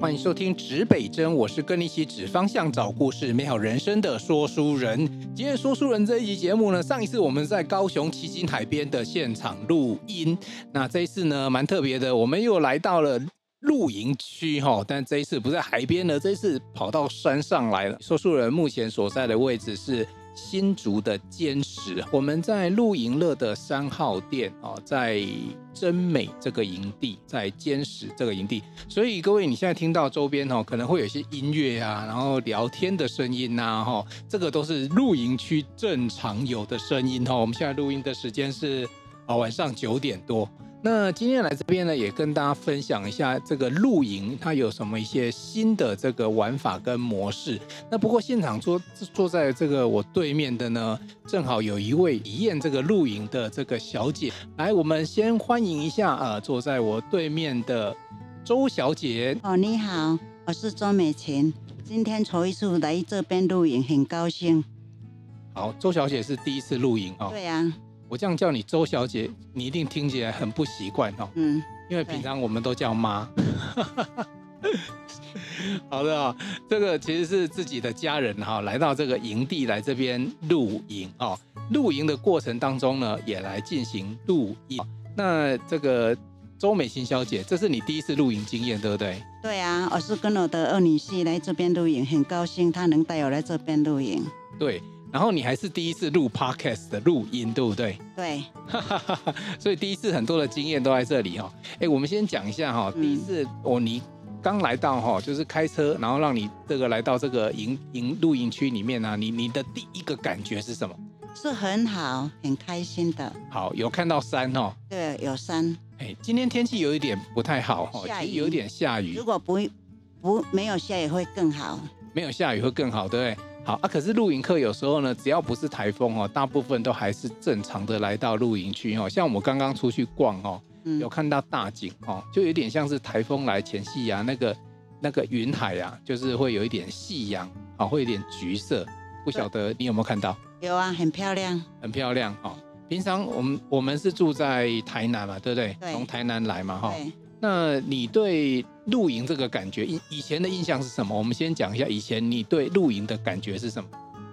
欢迎收听指北针，我是跟你一起指方向、找故事、美好人生的说书人。今天说书人这一集节目呢，上一次我们在高雄旗津海边的现场录音，那这一次呢蛮特别的，我们又来到了露营区哈，但这一次不在海边了，这一次跑到山上来了。说书人目前所在的位置是。新竹的尖石，我们在露营乐的三号店哦，在真美这个营地，在尖石这个营地，所以各位你现在听到周边哦，可能会有些音乐啊，然后聊天的声音呐，哈，这个都是露营区正常有的声音哦。我们现在录音的时间是啊晚上九点多。那今天来这边呢，也跟大家分享一下这个露营它有什么一些新的这个玩法跟模式。那不过现场坐坐在这个我对面的呢，正好有一位体验这个露营的这个小姐。来，我们先欢迎一下啊，坐在我对面的周小姐。哦，你好，我是周美琴，今天头一次来这边露营，很高兴。好，周小姐是第一次露营哦。对呀。我这样叫你周小姐，你一定听起来很不习惯哦。嗯，因为平常我们都叫妈。好的啊，这个其实是自己的家人哈，来到这个营地来这边露营哦。露营的过程当中呢，也来进行录音。那这个周美琴小姐，这是你第一次露营经验，对不对？对啊，我是跟我的二女婿来这边露营，很高兴她能带我来这边露营。对。然后你还是第一次录 podcast 的录音，对不对？对，所以第一次很多的经验都在这里哈。哎，我们先讲一下哈，第一次哦，你刚来到哈，就是开车，然后让你这个来到这个营营露营区里面呢，你你的第一个感觉是什么？是很好，很开心的。好，有看到山哦。对，有山。哎，今天天气有一点不太好哈，有一点下雨。如果不不没有下雨会更好。没有下雨会更好，对不对？好啊，可是露营客有时候呢，只要不是台风哦，大部分都还是正常的来到露营区哦。像我们刚刚出去逛哦，有看到大景哦，就有点像是台风来前夕啊，那个那个云海啊，就是会有一点夕阳啊，会有点橘色。不晓得你有没有看到？有啊，很漂亮，很漂亮哦。平常我们我们是住在台南嘛，对不对？对。从台南来嘛，哈。那你对露营这个感觉，以以前的印象是什么？我们先讲一下以前你对露营的感觉是什么？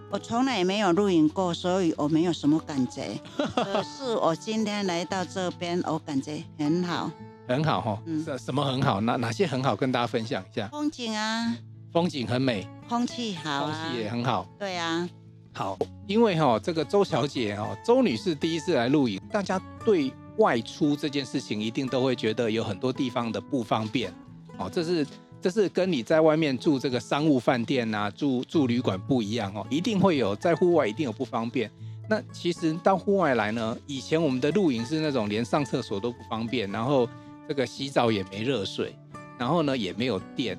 我从来也没有露营过，所以我没有什么感觉。可是我今天来到这边，我感觉很好，很好哈。嗯，什么很好？哪哪些很好？跟大家分享一下。风景啊，风景很美，空气好啊，空气也很好。对啊，好，因为哈这个周小姐哈周女士第一次来露营，大家对。外出这件事情，一定都会觉得有很多地方的不方便，哦，这是这是跟你在外面住这个商务饭店啊，住住旅馆不一样哦，一定会有在户外一定有不方便。那其实到户外来呢，以前我们的露营是那种连上厕所都不方便，然后这个洗澡也没热水，然后呢也没有电。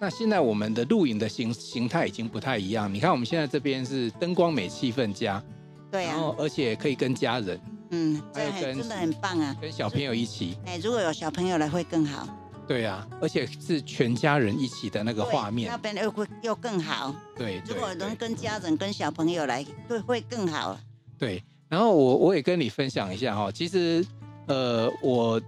那现在我们的露营的形形态已经不太一样，你看我们现在这边是灯光美、气氛佳，对啊，然后而且可以跟家人。嗯，这还真的很棒啊！跟小朋友一起，哎，如果有小朋友来会更好。对啊，而且是全家人一起的那个画面，那边又会又更好。对，如果能跟家人、跟小朋友来，会会更好。对，然后我我也跟你分享一下哈，其实呃，我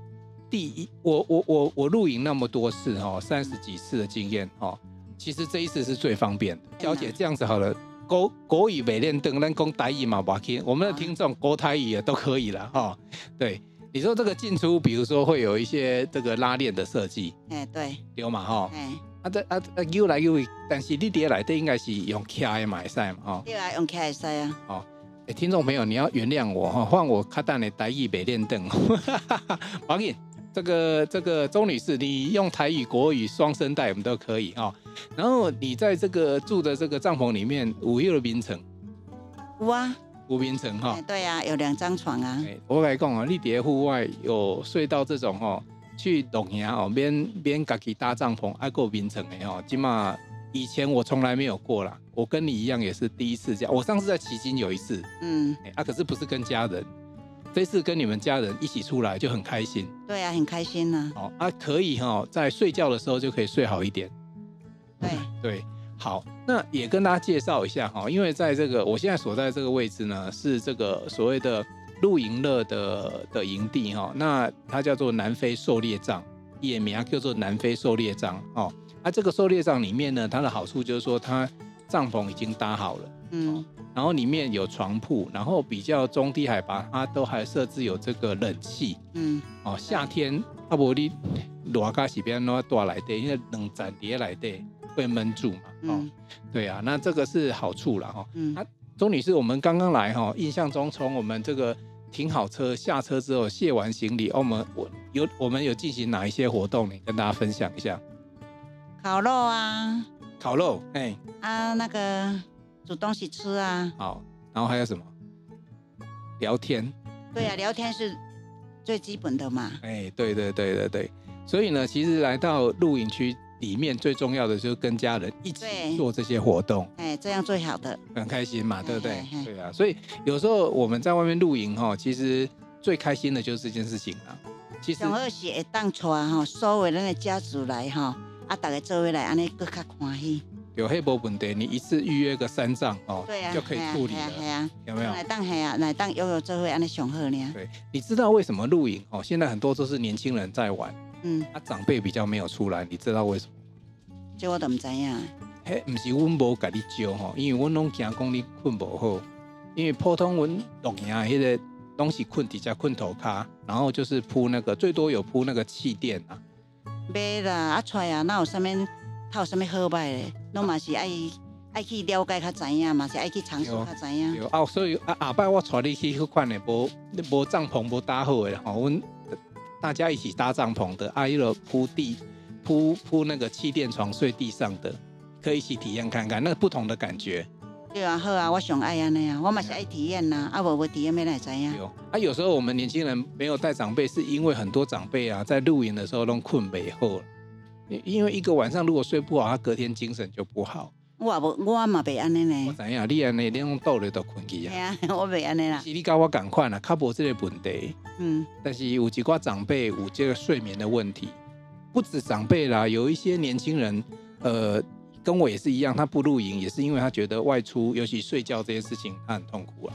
第一，我我我我露营那么多次哈，三十几次的经验哈，其实这一次是最方便的。小姐，这样子好了。国国语美练灯，但讲台语嘛，不听。我们的听众国台语也都可以了哈、哦。对，你说这个进出，比如说会有一些这个拉链的设计，哎，对，有嘛哈。哎，啊这啊啊，又来又，但是你底下来的应该是用卡的买赛嘛哈。对啊，用卡的赛啊。哦，哎，听众朋友，你要原谅我哈，换我卡蛋的台语没练灯。王颖。这个这个周女士，你用台语、国语双声带，我们都可以哈、哦。然后你在这个住的这个帐篷里面，有没有眠床？有啊，有眠床哈。对啊，有两张床啊。我跟你讲啊，你伫户外有睡到这种哈，去露营哦，免免自己搭帐篷，还够眠床的哦。起码以前我从来没有过啦，我跟你一样也是第一次这样。我上次在奇经有一次，嗯，啊，可是不是跟家人。这次跟你们家人一起出来就很开心，对啊，很开心呢、啊。哦啊，可以哈、哦，在睡觉的时候就可以睡好一点。对对，好，那也跟大家介绍一下哈，因为在这个我现在所在这个位置呢，是这个所谓的露营乐的的营地哈，那它叫做南非狩猎帐。也名叫做南非狩猎帐哦。那、啊、这个狩猎帐里面呢，它的好处就是说，它帐篷已经搭好了，嗯，然后里面有床铺，然后比较中低海拔，它都还设置有这个冷气，嗯，哦，夏天阿伯你罗卡西边那多来的，因为冷战叠来的会闷住嘛，哦，嗯、对啊，那这个是好处了哈。哦、嗯，啊，钟女士，我们刚刚来哈，印象中从我们这个停好车下车之后卸完行李，哦、我们我有我们有进行哪一些活动？呢跟大家分享一下。烤肉啊，烤肉，哎，啊，那个煮东西吃啊，好，然后还有什么？聊天，对啊，聊天是最基本的嘛。哎，对对对对对，所以呢，其实来到露营区里面最重要的就是跟家人一起做这些活动，哎，这样最好的，很开心嘛，对不对？对啊，所以有时候我们在外面露营哈，其实最开心的就是这件事情啊。其实，上是会当带哈，所有人的家族来哈。啊，大家做回来，安尼更加欢喜。有黑波本的，你一次预约个三张哦，对啊，就可以处理了。系啊，有没有？来当系啊，来当悠悠做会安尼上好呢。对，你知道为什么露营哦？现在很多都是年轻人在玩，嗯，啊，长辈比较没有出来，你知道为什么？这我都唔知影。嘿，唔是阮无甲你招吼，因为阮拢惊讲你困不好，因为普通阮露营迄个东西困底下困头卡，然后就是铺那个最多有铺那个气垫啊。没啦，啊出啊，哪有啥物，他有啥物好歹嘞？拢嘛是爱爱去了解较知影嘛，是爱去尝试较知影。有哦，所以啊后摆我带你去迄款的无无帐篷无搭好的吼，阮大家一起搭帐篷的，啊，一路铺地铺铺那个气垫床睡地上的，可以一起体验看看那个不同的感觉。对啊，好啊，我想爱安尼啊，我嘛是爱体验呐，啊无无体验没来知影。有啊，有时候我们年轻人没有带长辈，是因为很多长辈啊，在露营的时候都困袂好了，因为一个晚上如果睡不好，他隔天精神就不好。我无，我嘛袂安尼呢。我知影，你安尼你用倒咧都困去啊。系啊，我袂安尼啦。是你跟我同款啦，较无这个问题。嗯。但是有几挂长辈有这个睡眠的问题，不止长辈啦，有一些年轻人，呃。跟我也是一样，他不露营也是因为他觉得外出，尤其睡觉这些事情，他很痛苦啊。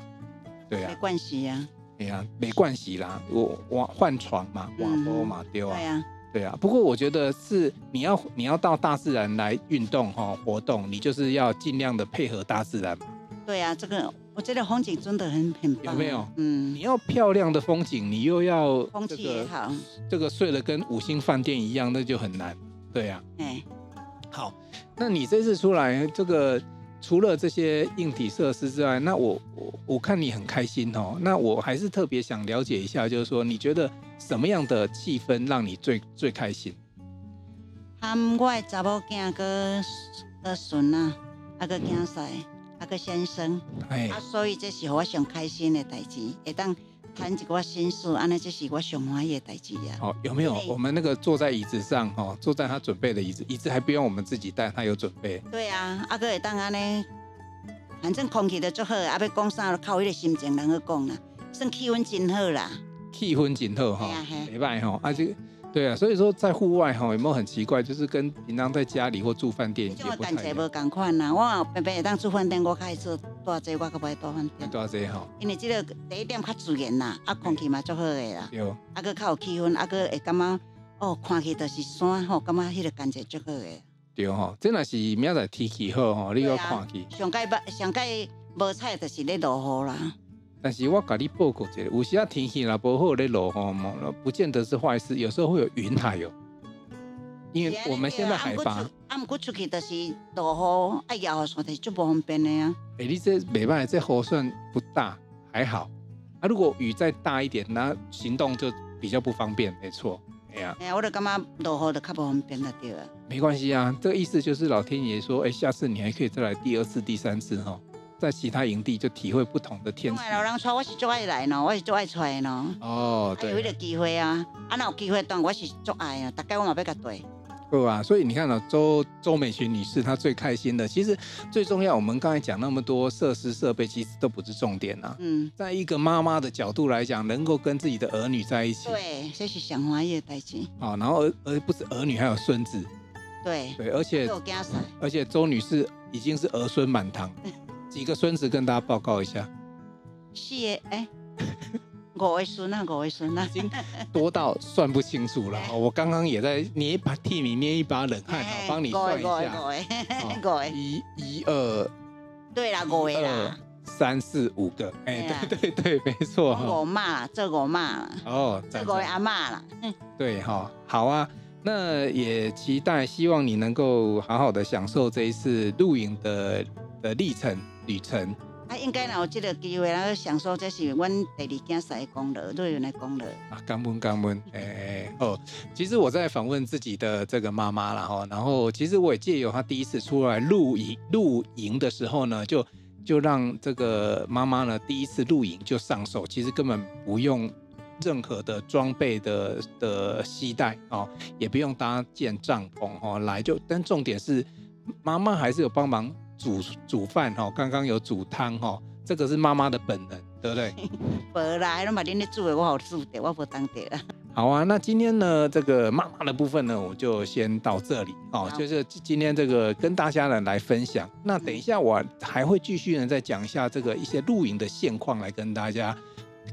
对啊，没关系呀。哎呀，没关系啦。我我换床嘛，换波嘛丢啊。对啊，对啊。不过我觉得是你要你要到大自然来运动哈，活动，你就是要尽量的配合大自然嘛。对啊，这个我觉得风景真的很很棒。有没有？嗯，你要漂亮的风景，你又要空气也好，这个睡了跟五星饭店一样，那就很难。对呀。哎。好，那你这次出来，这个除了这些硬体设施之外，那我我我看你很开心哦。那我还是特别想了解一下，就是说你觉得什么样的气氛让你最最开心？含我的查某囝个个孙啊，啊个囝婿，啊个先生，哎，啊，所以这是我上开心的代志，会当。谈一个心事，安尼这是我上欢喜的代志呀。哦，有没有我们那个坐在椅子上，哦，坐在他准备的椅子，椅子还不用我们自己带，他有准备。对啊，阿哥会当安尼，反正空气都足好，阿要讲啥靠伊个心情人去讲啦，算气氛真好啦。气氛真好哈，没办法哈，啊这个。对啊，所以说在户外哈，有没有很奇怪？就是跟平常在家里或住饭店也不太一样。感觉无同款啦，我平平当住饭店，我开始住这我可不爱住饭店。住这吼，因为这个第一点较自然啦，啊空气嘛足好的啦。有。啊个较有气氛，啊个会感觉哦，看起就是山吼，感觉迄个感觉足好的。对吼，这若是明仔天气好吼，你要看去。上届不上届无彩，就是咧落雨啦。但是我跟你报告一下，有时啊天气若不好咧落雨嘛，不见得是坏事。有时候会有云海哟，因为我们现在海拔。啊，毋过出去就是落雨，哎呀，所以就不方便的呀。哎，你这没办法，这雨算不大，还好。啊，如果雨再大一点，那行动就比较不方便，没错。哎呀，哎呀，我就感觉落雨就较不方便了，对啊。没关系啊，这个意思就是老天爷说，哎，下次你还可以再来第二次、第三次哈。在其他营地就体会不同的天气。老人带我是最爱来呢，我是最爱带呢。哦，对。有一个机会啊，啊，那有机会当我是最爱啊，大概我嘛要甲对。对啊，所以你看到周周美群女士她最开心的，其实最重要，我们刚才讲那么多设施设备，其实都不是重点啊。嗯。在一个妈妈的角度来讲，能够跟自己的儿女在一起。对，这是上欢喜的代志。啊，然后而而不是儿女，还有孙子。对。对，而且而且周女士已经是儿孙满堂。几个孙子跟大家报告一下，是诶，哎，五位孙啊，五位孙啊，已经多到算不清楚了。我刚刚也在捏一把替你捏一把冷汗，好，帮你算一下。五个，一、一、二，对啦，五位啦，三四五个，哎，对对对，没错。我骂了，这我骂了。哦，这个阿骂了。嗯。对哈，好啊，那也期待，希望你能够好好的享受这一次露营的的历程旅程。啊，应该有这个机会，然后享受这是阮第二件事的功劳，对人的功劳。啊，感恩感恩，哎哎哦，其实我在访问自己的这个妈妈了哈，然后其实我也借由她第一次出来露营露营的时候呢，就就让这个妈妈呢第一次露营就上手，其实根本不用任何的装备的的携带哦，也不用搭建帐篷哦，来就，但重点是妈妈还是有帮忙。煮煮饭哈，刚刚有煮汤哈，这个是妈妈的本能，对不对？不啦，那么恁煮的我好煮的，我不当的了。好啊，那今天呢，这个妈妈的部分呢，我就先到这里哦。就是今天这个跟大家呢来分享。那等一下我还会继续呢再讲一下这个一些露营的现况，来跟大家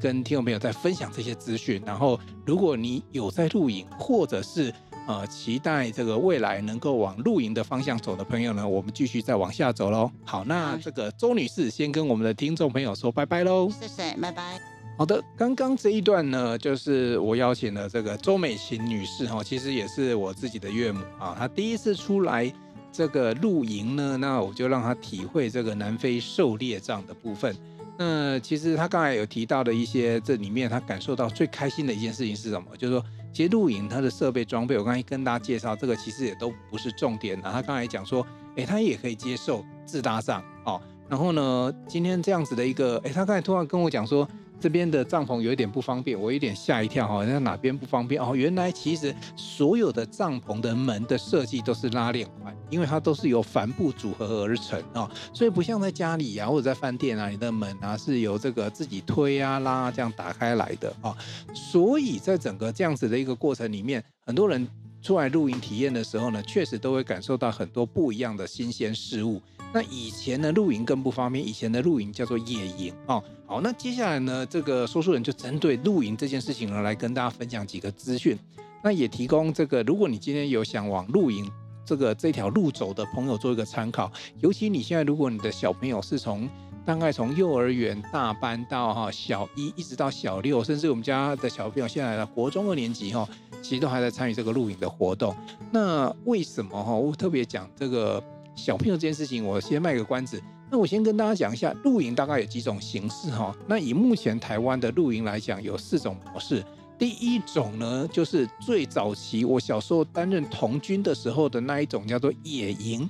跟听众朋友再分享这些资讯。然后，如果你有在露营，或者是呃，期待这个未来能够往露营的方向走的朋友呢，我们继续再往下走喽。好，那这个周女士先跟我们的听众朋友说拜拜喽。谢谢，拜拜。好的，刚刚这一段呢，就是我邀请了这个周美琴女士哈，其实也是我自己的岳母啊。她第一次出来这个露营呢，那我就让她体会这个南非狩猎这样的部分。那其实她刚才有提到的一些，这里面她感受到最开心的一件事情是什么？就是说。其实录影它的设备装备，我刚才跟大家介绍，这个其实也都不是重点啊。他刚才讲说，哎，他也可以接受自搭上哦。然后呢，今天这样子的一个，哎，他刚才突然跟我讲说。这边的帐篷有一点不方便，我有点吓一跳哈，那哪边不方便哦？原来其实所有的帐篷的门的设计都是拉链款，因为它都是由帆布组合而成哦，所以不像在家里啊或者在饭店啊，你的门啊是由这个自己推啊拉这样打开来的啊，所以在整个这样子的一个过程里面，很多人出来露营体验的时候呢，确实都会感受到很多不一样的新鲜事物。那以前的露营更不方便，以前的露营叫做野营哦。好，那接下来呢，这个说书人就针对露营这件事情呢，来跟大家分享几个资讯。那也提供这个，如果你今天有想往露营这个这条路走的朋友做一个参考。尤其你现在，如果你的小朋友是从大概从幼儿园大班到哈小一，一直到小六，甚至我们家的小朋友现在的国中二年级哈，其实都还在参与这个露营的活动。那为什么哈？我特别讲这个。小朋友这件事情，我先卖个关子。那我先跟大家讲一下，露营大概有几种形式哈。那以目前台湾的露营来讲，有四种模式。第一种呢，就是最早期我小时候担任童军的时候的那一种，叫做野营。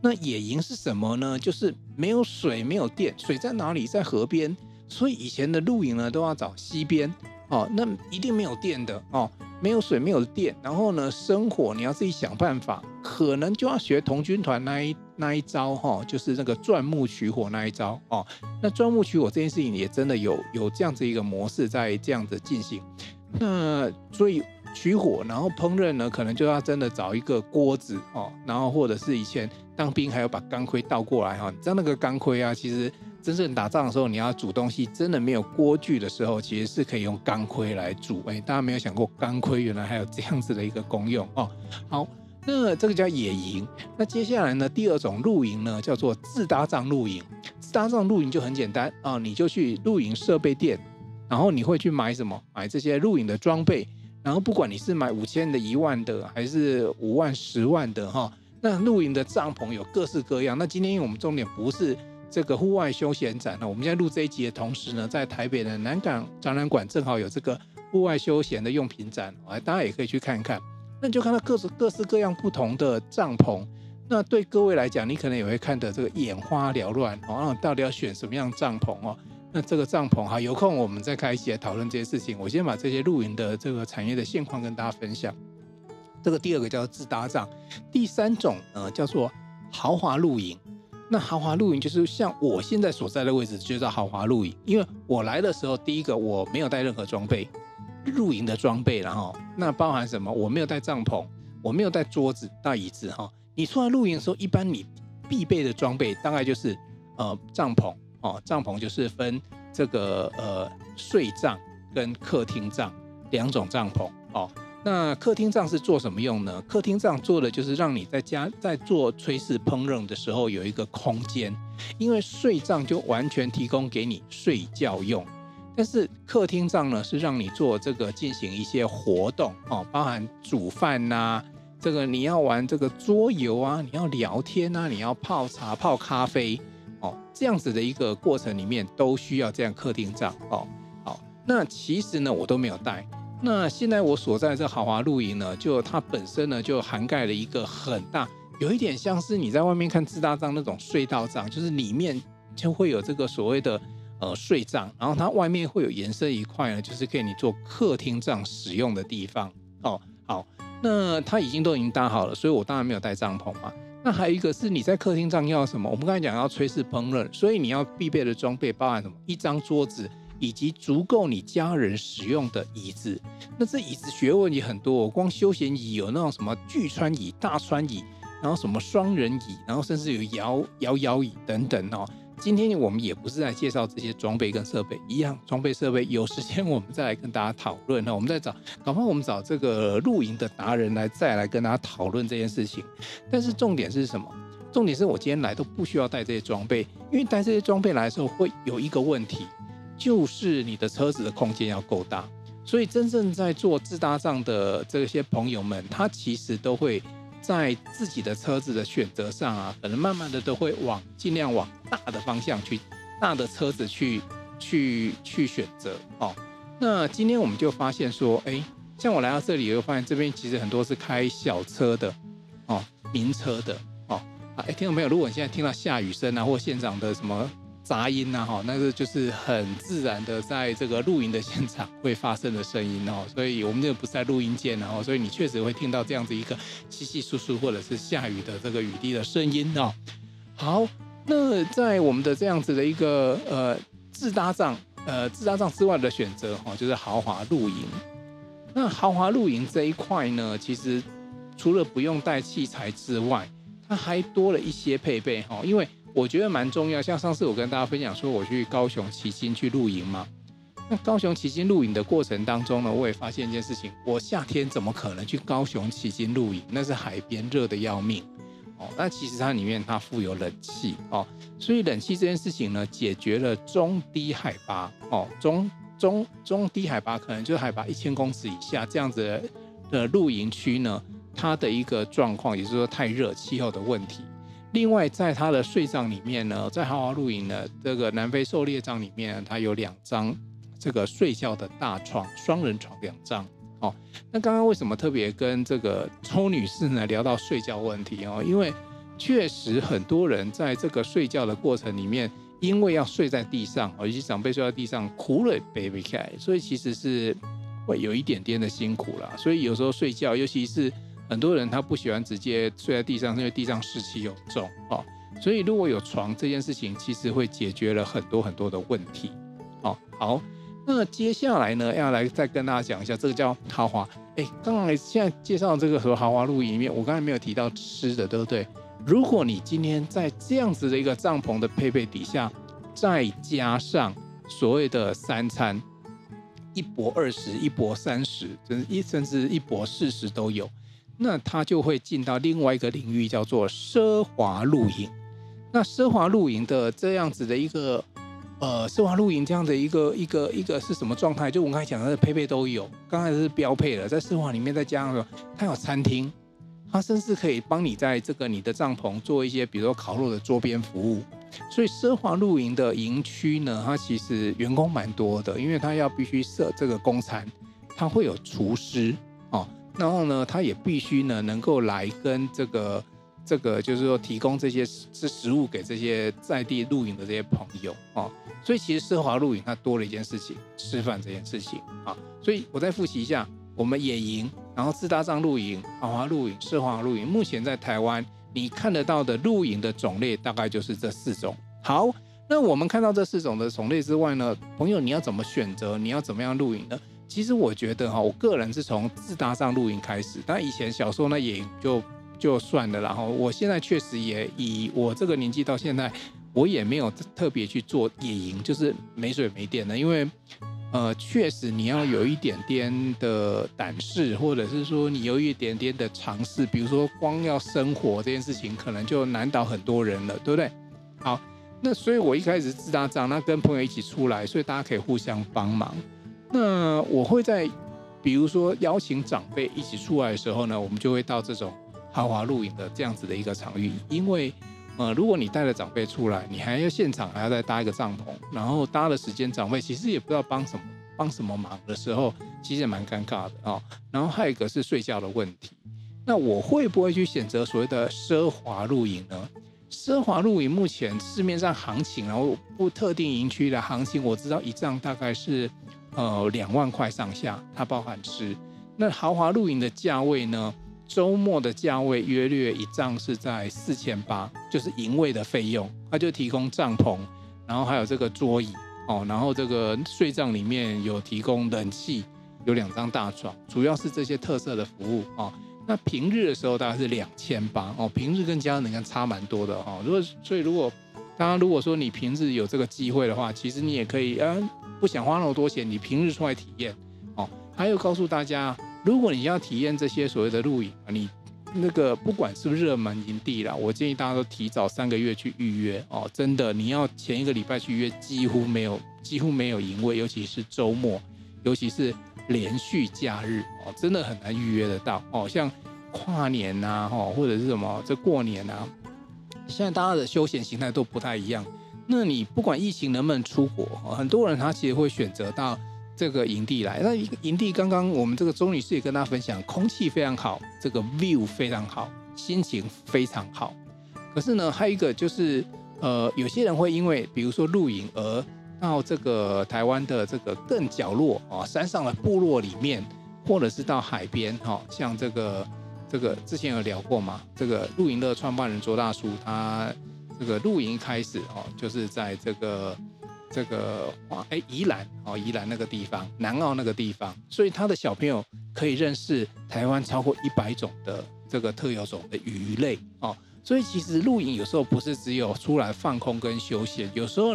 那野营是什么呢？就是没有水，没有电，水在哪里？在河边。所以以前的露营呢，都要找溪边哦，那一定没有电的哦。没有水，没有电，然后呢，生火你要自己想办法，可能就要学童军团那一那一招哈，就是那个钻木取火那一招哦。那钻木取火这件事情也真的有有这样子一个模式在这样子进行。那所以取火，然后烹饪呢，可能就要真的找一个锅子哦，然后或者是以前当兵还要把钢盔倒过来哈，你知道那个钢盔啊，其实。真正打仗的时候，你要煮东西，真的没有锅具的时候，其实是可以用钢盔来煮。哎，大家没有想过钢盔原来还有这样子的一个功用哦。好，那这个叫野营。那接下来呢，第二种露营呢，叫做自搭帐露营。自搭帐露营就很简单啊、你就去露营设备店，然后你会去买什么？买这些露营的装备。然后不管你是买五千的、一万的，还是五万、十万的哈、那露营的帐篷有各式各样。那今天因为我们重点不是。这个户外休闲展呢，我们现在录这一集的同时呢，在台北的南港展览馆正好有这个户外休闲的用品展，哎，大家也可以去看看。那你就看到各式各式各样不同的帐篷。那对各位来讲，你可能也会看得这个眼花缭乱哦。到底要选什么样帐篷哦？那这个帐篷哈，有空我们再开一起来讨论这些事情。我先把这些露营的这个产业的现况跟大家分享。这个第二个叫做自搭帐，第三种呃叫做豪华露营。那豪华露营就是像我现在所在的位置，就叫豪华露营。因为我来的时候，第一个我没有带任何装备，露营的装备，然后那包含什么？我没有带帐篷，我没有带桌子、带椅子哈。你出来露营的时候，一般你必备的装备大概就是呃帐篷哦，帐篷就是分这个呃睡帐跟客厅帐两种帐篷哦。那客厅帐是做什么用呢？客厅帐做的就是让你在家在做炊事烹饪的时候有一个空间，因为睡帐就完全提供给你睡觉用，但是客厅帐呢是让你做这个进行一些活动哦，包含煮饭呐、这个你要玩这个桌游啊，你要聊天啊，你要泡茶泡咖啡哦，这样子的一个过程里面都需要这样客厅帐哦。好，那其实呢我都没有带。那现在我所在的这豪华露营呢，就它本身呢就涵盖了一个很大，有一点像是你在外面看自搭帐那种隧道帐，就是里面就会有这个所谓的呃睡帐，然后它外面会有延伸一块呢，就是给你做客厅帐使用的地方。哦，好，那它已经都已经搭好了，所以我当然没有带帐篷嘛。那还有一个是你在客厅帐要什么？我们刚才讲要炊事烹饪，所以你要必备的装备包含什么？一张桌子。以及足够你家人使用的椅子，那这椅子学问也很多哦。光休闲椅有那种什么巨川椅、大川椅，然后什么双人椅，然后甚至有摇摇摇椅等等哦。今天我们也不是在介绍这些装备跟设备，一样装备设备有时间我们再来跟大家讨论。那我们再找，搞不好我们找这个露营的达人来再来跟大家讨论这件事情。但是重点是什么？重点是我今天来都不需要带这些装备，因为带这些装备来的时候会有一个问题。就是你的车子的空间要够大，所以真正在做自搭帐的这些朋友们，他其实都会在自己的车子的选择上啊，可能慢慢的都会往尽量往大的方向去，大的车子去去去选择哦。那今天我们就发现说，哎，像我来到这里，又发现这边其实很多是开小车的哦，民车的哦。哎，听到没有？如果你现在听到下雨声啊，或现场的什么。杂音呐，哈，那个就是很自然的，在这个露营的现场会发生的声音哦，所以我们这个不是在录音间哦，所以你确实会听到这样子一个稀稀疏疏或者是下雨的这个雨滴的声音哦。好，那在我们的这样子的一个呃自搭帐呃自搭帐之外的选择哈，就是豪华露营。那豪华露营这一块呢，其实除了不用带器材之外，它还多了一些配备哈，因为。我觉得蛮重要，像上次我跟大家分享说，我去高雄旗津去露营嘛。那高雄旗津露营的过程当中呢，我也发现一件事情，我夏天怎么可能去高雄旗津露营？那是海边，热的要命哦。那其实它里面它附有冷气哦，所以冷气这件事情呢，解决了中低海拔哦，中中中低海拔可能就是海拔一千公尺以下这样子的露营区呢，它的一个状况，也就是说太热气候的问题。另外，在他的睡帐里面呢，在豪华露营的这个南非狩猎帐里面，它有两张这个睡觉的大床，双人床两张。哦，那刚刚为什么特别跟这个周女士呢聊到睡觉问题哦？因为确实很多人在这个睡觉的过程里面，因为要睡在地上，尤其长辈睡在地上，苦了 baby cat，，所以其实是会有一点点的辛苦啦。所以有时候睡觉，尤其是。很多人他不喜欢直接睡在地上，因为地上湿气又重哦。所以如果有床这件事情，其实会解决了很多很多的问题。哦，好，那接下来呢，要来再跟大家讲一下，这个叫豪华。哎，刚才现在介绍这个和豪华露营里面，我刚才没有提到吃的，对不对？如果你今天在这样子的一个帐篷的配备底下，再加上所谓的三餐，一博二十，一博三十，甚至一甚至一博四十都有。那它就会进到另外一个领域，叫做奢华露营。那奢华露营的这样子的一个，呃，奢华露营这样的一个一个一个是什么状态？就我刚才讲的配备都有，刚才是标配了，在奢华里面再加上说，它有餐厅，它甚至可以帮你在这个你的帐篷做一些，比如说烤肉的桌边服务。所以奢华露营的营区呢，它其实员工蛮多的，因为它要必须设这个供餐，它会有厨师。然后呢，他也必须呢能够来跟这个这个，就是说提供这些食食物给这些在地露营的这些朋友啊。所以其实奢华露营它多了一件事情，吃饭这件事情啊。所以我再复习一下，我们野营，然后自搭帐露营、豪华露营、奢华露营，目前在台湾你看得到的露营的种类大概就是这四种。好，那我们看到这四种的种类之外呢，朋友你要怎么选择？你要怎么样露营呢？其实我觉得哈，我个人是从自搭帐露营开始，但以前小时候那也就就算了。然后我现在确实也以我这个年纪到现在，我也没有特别去做野营，就是没水没电的。因为呃，确实你要有一点点的胆识，或者是说你有一点点的尝试，比如说光要生火这件事情，可能就难倒很多人了，对不对？好，那所以我一开始自打仗，那跟朋友一起出来，所以大家可以互相帮忙。那我会在，比如说邀请长辈一起出来的时候呢，我们就会到这种豪华露营的这样子的一个场域，因为。呃，如果你带了长辈出来，你还要现场还要再搭一个帐篷，然后搭的时间，长辈其实也不知道帮什么帮什么忙的时候，其实也蛮尴尬的啊、然后还有一个是睡觉的问题。那我会不会去选择所谓的奢华露营呢？奢华露营目前市面上行情，然后不特定营区的行情，我知道一帐大概是呃两万块上下，它包含吃。那豪华露营的价位呢？周末的价位约略一帐是在四千八，就是营位的费用，它就提供帐篷，然后还有这个桌椅哦，然后这个睡帐里面有提供冷气，有两张大床，主要是这些特色的服务哦。那平日的时候大概是两千八哦，平日跟家人你看差蛮多的哦。如果所以如果当然如果说你平日有这个机会的话，其实你也可以，嗯，不想花那么多钱，你平日出来体验哦。还有告诉大家。如果你要体验这些所谓的露营啊，你那个不管是不是热门营地啦，我建议大家都提早三个月去预约哦。真的，你要前一个礼拜去约，几乎没有，几乎没有营位，尤其是周末，尤其是连续假日哦，真的很难预约得到哦。像跨年呐，哈，或者是什么这过年啊，现在大家的休闲形态都不太一样。那你不管疫情能不能出国，很多人他其实会选择到。这个营地来，那营地刚刚我们这个周女士也跟大家分享，空气非常好，这个 view 非常好，心情非常好。可是呢，还有一个就是，呃，有些人会因为比如说露营而到这个台湾的这个更角落啊，山上的部落里面，或者是到海边哈，像这个这个之前有聊过嘛，这个露营的创办人卓大叔，他这个露营开始哦，就是在这个。这个哇，哎，宜兰哦，宜兰那个地方，南澳那个地方，所以他的小朋友可以认识台湾超过一百种的这个特有种的鱼类哦。所以其实露营有时候不是只有出来放空跟休闲，有时候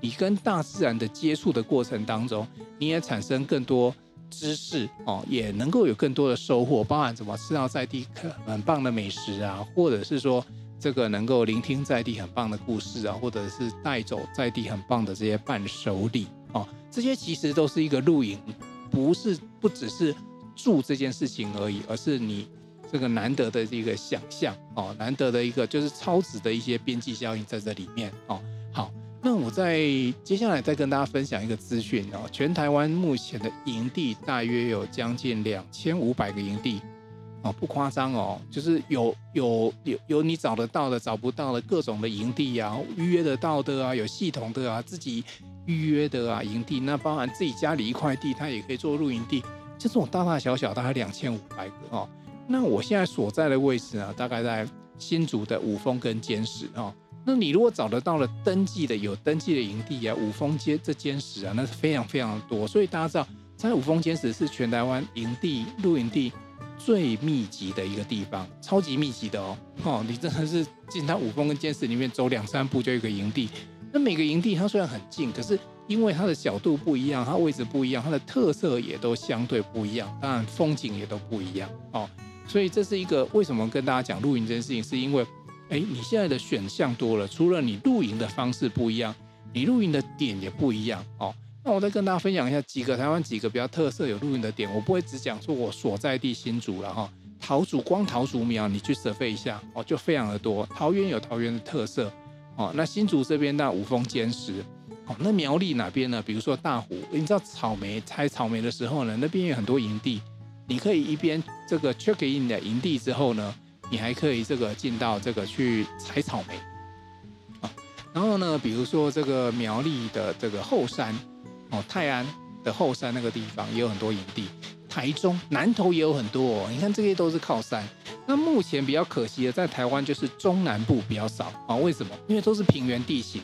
你跟大自然的接触的过程当中，你也产生更多知识哦，也能够有更多的收获，包含怎么吃到在地很棒的美食啊，或者是说。这个能够聆听在地很棒的故事啊，或者是带走在地很棒的这些伴手礼哦，这些其实都是一个露营，不是不只是住这件事情而已，而是你这个难得的一个想象哦，难得的一个就是超值的一些边际效应在这里面哦。好，那我在接下来再跟大家分享一个资讯哦，全台湾目前的营地大约有将近两千五百个营地。哦，不夸张哦，就是有有有有你找得到的，找不到的各种的营地啊，预约得到的啊，有系统的啊，自己预约的啊，营地，那包含自己家里一块地，它也可以做露营地，就这种大大小小大概两千五百个哦。那我现在所在的位置呢，大概在新竹的五峰跟尖石哦。那你如果找得到了登记的有登记的营地啊，五峰街这尖石啊，那是非常非常多。所以大家知道，在五峰尖石是全台湾营地露营地。最密集的一个地方，超级密集的哦，哦，你真的是进它五峰跟尖石里面走两三步就有一个营地。那每个营地它虽然很近，可是因为它的角度不一样，它位置不一样，它的特色也都相对不一样，当然风景也都不一样哦。所以这是一个为什么跟大家讲露营这件事情，是因为，哎，你现在的选项多了，除了你露营的方式不一样，你露营的点也不一样哦。那我再跟大家分享一下几个台湾几个比较特色有露营的点，我不会只讲说我所在地新竹了哈，桃竹光桃竹苗你去 survey 一下哦，就非常的多。桃园有桃园的特色哦，那新竹这边那五峰尖石哦，那苗栗哪边呢？比如说大湖，你知道草莓采草莓的时候呢，那边有很多营地，你可以一边这个 check in 的营地之后呢，你还可以这个进到这个去采草莓啊。然后呢，比如说这个苗栗的这个后山。哦，泰安的后山那个地方也有很多营地，台中南投也有很多哦。你看这些都是靠山。那目前比较可惜的，在台湾就是中南部比较少啊。为什么？因为都是平原地形，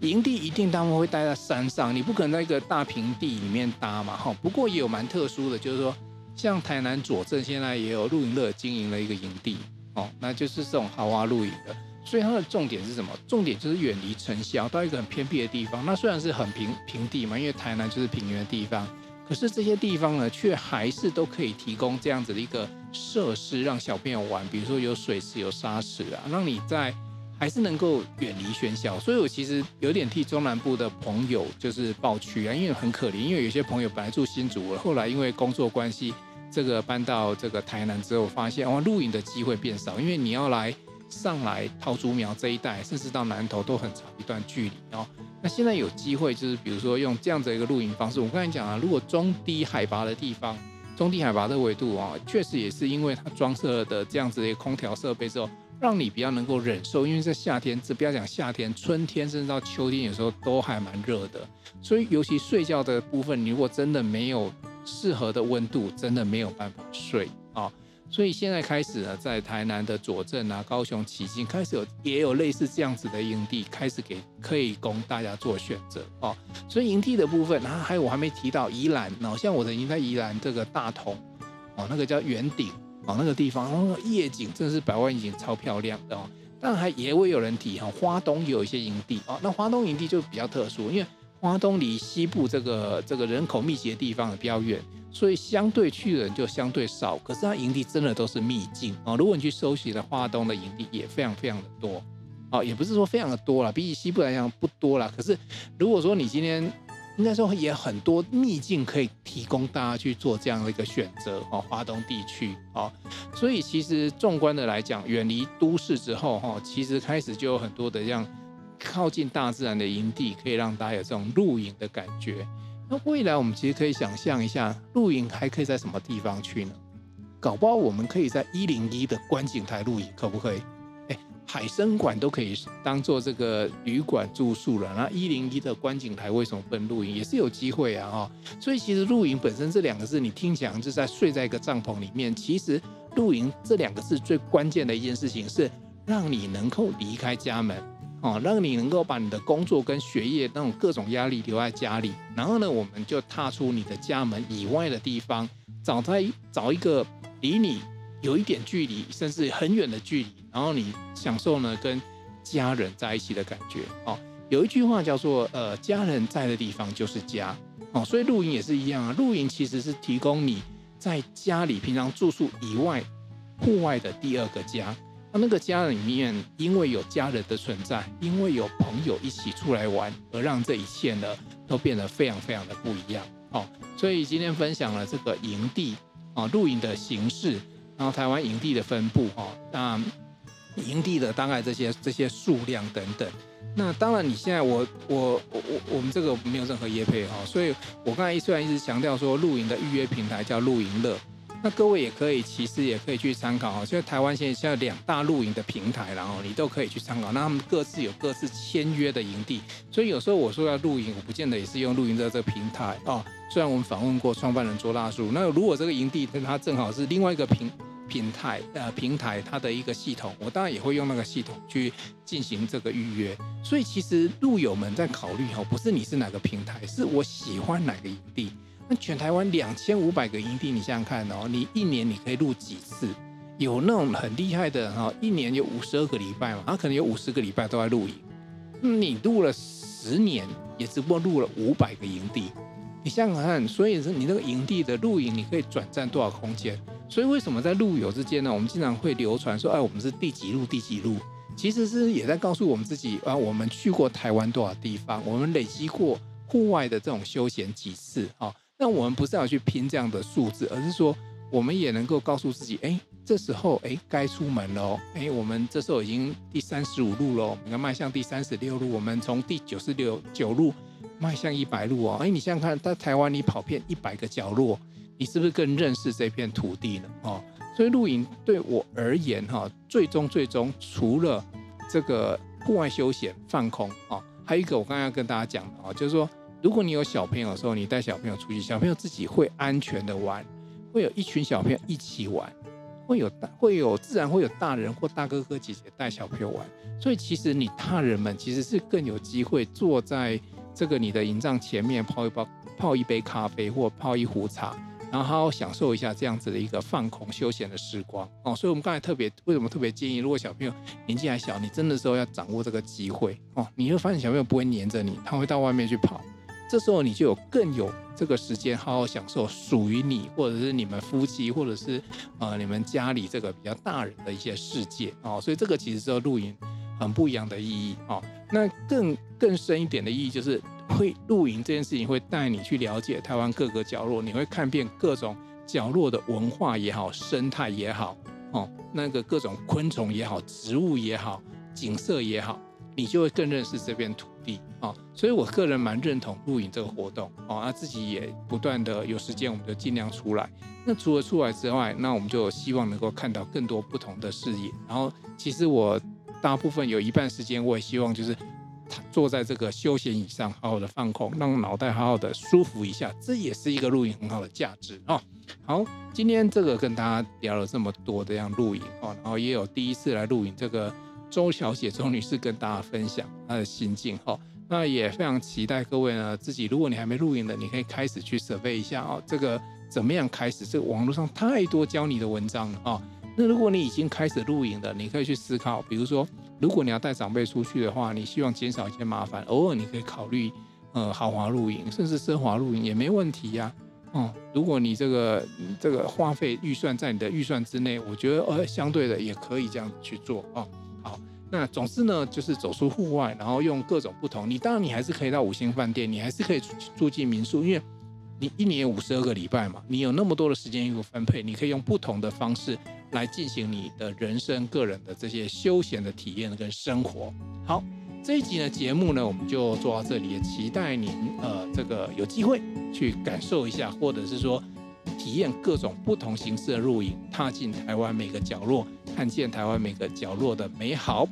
营地一定他们会待在山上，你不可能在一个大平地里面搭嘛。哈，不过也有蛮特殊的，就是说像台南左镇现在也有露营乐经营了一个营地哦，那就是这种豪华露营的。所以它的重点是什么？重点就是远离尘嚣，到一个很偏僻的地方。那虽然是很平平地嘛，因为台南就是平原的地方，可是这些地方呢，却还是都可以提供这样子的一个设施，让小朋友玩。比如说有水池、有沙池啊，让你在还是能够远离喧嚣。所以我其实有点替中南部的朋友就是抱屈啊，因为很可怜，因为有些朋友本来住新竹了，后来因为工作关系。这个搬到这个台南之后，发现哇，露营的机会变少，因为你要来上来桃竹苗这一带，甚至到南投都很长一段距离哦。那现在有机会，就是比如说用这样子一个露营方式，我刚才讲啊，如果中低海拔的地方，中低海拔的纬度啊，确实也是因为它装设的这样子的一个空调设备之后，让你比较能够忍受，因为在夏天，这不要讲夏天，春天甚至到秋天，有时候都还蛮热的。所以尤其睡觉的部分，你如果真的没有。适合的温度真的没有办法睡啊、所以现在开始呢，在台南的左镇啊、高雄旗津开始有也有类似这样子的营地，开始给可以供大家做选择哦。所以营地的部分，然后还有我还没提到宜兰，哦，像我曾经在宜兰这个大同哦，那个叫圆顶哦，那个地方，夜景真的是百万夜景，超漂亮的哦。当然还也会有人提哈，花东有一些营地哦，那花东营地就比较特殊，因为。花东离西部这个这个人口密集的地方比较远，所以相对去的人就相对少。可是它营地真的都是秘境啊！如果你去搜寻的花东的营地也非常非常的多，啊，也不是说非常的多了，比起西部来讲不多了。可是如果说你今天应该说也很多秘境可以提供大家去做这样的一个选择哦，花东地区啊，所以其实纵观的来讲，远离都市之后哈，其实开始就有很多的这样。靠近大自然的营地，可以让大家有这种露营的感觉。那未来我们其实可以想象一下，露营还可以在什么地方去呢？搞不好我们可以在一零一的观景台露营，可不可以？哎，海生馆都可以当做这个旅馆住宿了。那一零一的观景台为什么不能露营？也是有机会啊！哈，所以其实露营本身这两个字，你听起来就是在睡在一个帐篷里面。其实露营这两个字最关键的一件事情是让你能够离开家门。哦，让你能够把你的工作跟学业那种各种压力留在家里，然后呢，我们就踏出你的家门以外的地方，找在找一个离你有一点距离，甚至很远的距离，然后你享受呢跟家人在一起的感觉。哦，有一句话叫做呃，家人在的地方就是家。哦，所以露营也是一样啊，露营其实是提供你在家里平常住宿以外户外的第二个家。那个家里面，因为有家人的存在，因为有朋友一起出来玩，而让这一切呢都变得非常非常的不一样哦。所以今天分享了这个营地啊，露营的形式，然后台湾营地的分布哈，那营地的大概这些这些数量等等。那当然，你现在我我我我们这个没有任何业配哈，所以我刚才虽然一直强调说露营的预约平台叫露营乐。那各位也可以，其实也可以去参考哦。现在台湾现在两大露营的平台，然后你都可以去参考。那他们各自有各自签约的营地，所以有时候我说要露营，我不见得也是用露营的这个平台哦。虽然我们访问过创办人卓大叔，那如果这个营地跟他正好是另外一个平平台呃平台，它的一个系统，我当然也会用那个系统去进行这个预约。所以其实露友们在考虑哦，不是你是哪个平台，是我喜欢哪个营地。那全台湾两千五百个营地，你想想看哦，你一年你可以录几次？有那种很厉害的哈，一年有五十二个礼拜嘛，他可能有五十个礼拜都在露营。你录了十年，也只不过录了五百个营地。你想想看，所以是你那个营地的露营，你可以转战多少空间？所以为什么在露友之间呢？我们经常会流传说，哎，我们是第几路第几路，其实是也在告诉我们自己啊，我们去过台湾多少地方，我们累积过户外的这种休闲几次啊。那我们不是要去拼这样的数字，而是说我们也能够告诉自己，哎，这时候哎该出门喽，哎，我们这时候已经第三十五路喽，你要迈向第三十六路，我们从第九十六九路迈向一百路哦，哎，你想想看，在台湾你跑遍一百个角落，你是不是更认识这片土地呢？哦，所以露营对我而言哈，最终最终除了这个户外休闲放空啊，还有一个我刚刚要跟大家讲的啊，就是说。如果你有小朋友的时候，你带小朋友出去，小朋友自己会安全的玩，会有一群小朋友一起玩，会有大会有自然会有大人或大哥哥姐姐带小朋友玩，所以其实你大人们其实是更有机会坐在这个你的营帐前面泡一包泡一杯咖啡或泡一壶茶，然后好好享受一下这样子的一个放空休闲的时光哦。所以，我们刚才特别为什么特别建议，如果小朋友年纪还小，你真的时候要掌握这个机会哦。你会发现小朋友不会黏着你，他会到外面去跑，这时候你就有更有这个时间好好享受属于你或者是你们夫妻或者是呃你们家里这个比较大人的一些世界哦。所以，这个其实是露营很不一样的意义哦。那更更深一点的意义就是。会露营这件事情会带你去了解台湾各个角落，你会看遍各种角落的文化也好，生态也好，哦，那个各种昆虫也好，植物也好，景色也好，你就会更认识这片土地啊。所以我个人蛮认同露营这个活动哦，那自己也不断的有时间，我们就尽量出来。那除了出来之外，那我们就希望能够看到更多不同的视野。然后，其实我大部分有一半时间，我也希望就是。坐在这个休闲椅上，好好的放空，让脑袋好好的舒服一下，这也是一个露营很好的价值哦。好，今天这个跟大家聊了这么多的这样露营哦，然后也有第一次来露营这个周小姐周女士跟大家分享她的心境哈、那也非常期待各位呢，自己如果你还没露营的，你可以开始去 survey 一下哦，这个怎么样开始？这个网络上太多教你的文章了啊。那如果你已经开始露营的，你可以去思考，比如说，如果你要带长辈出去的话，你希望减少一些麻烦，偶尔你可以考虑，呃，豪华露营，甚至奢华露营也没问题呀、哦，如果你这个这个花费预算在你的预算之内，我觉得呃，相对的也可以这样去做哦。那总之呢，就是走出户外，然后用各种不同，你当然你还是可以到五星饭店，你还是可以住进民宿，因为你一年五十二个礼拜嘛，你有那么多的时间有分配，你可以用不同的方式。来进行你的人生、个人的这些休闲的体验跟生活。好，这一集的节目呢，我们就做到这里，也期待您呃这个有机会去感受一下，或者是说体验各种不同形式的露营，踏进台湾每个角落，看见台湾每个角落的美好。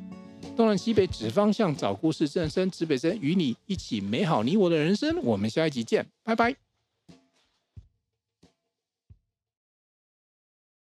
东南西北指方向，找故事，正身指北针与你一起美好你我的人生。我们下一集见，拜拜。